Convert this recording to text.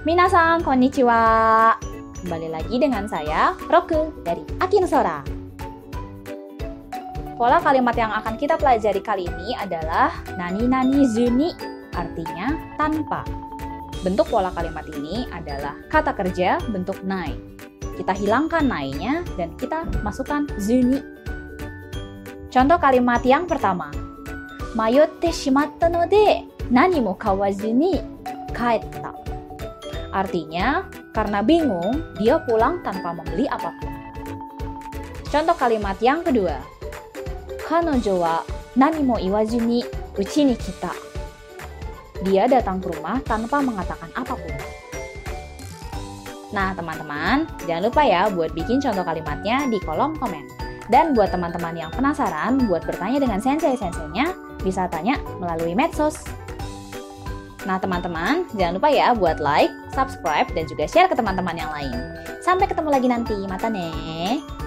Minasan, konnichiwa. Kembali lagi dengan saya, Roku dari Akin Sora. Pola kalimat yang akan kita pelajari kali ini adalah nani nani zuni, artinya tanpa. Bentuk pola kalimat ini adalah kata kerja bentuk nai. Kita hilangkan nainya dan kita masukkan zuni. Contoh kalimat yang pertama. Mayotte shimatta no de nani mo kawazu ni kaetta. Artinya, karena bingung, dia pulang tanpa membeli apa pun. Contoh kalimat yang kedua. Kanojo wa nani mo iwazu ni uchi ni kita. Dia datang ke rumah tanpa mengatakan apa pun. Nah, teman-teman, jangan lupa ya buat bikin contoh kalimatnya di kolom komen. Dan buat teman-teman yang penasaran buat bertanya dengan sensei-senseinya, bisa tanya melalui medsos. Nah, teman-teman, jangan lupa ya buat like, subscribe, dan juga share ke teman-teman yang lain. Sampai ketemu lagi nanti. Mata nih.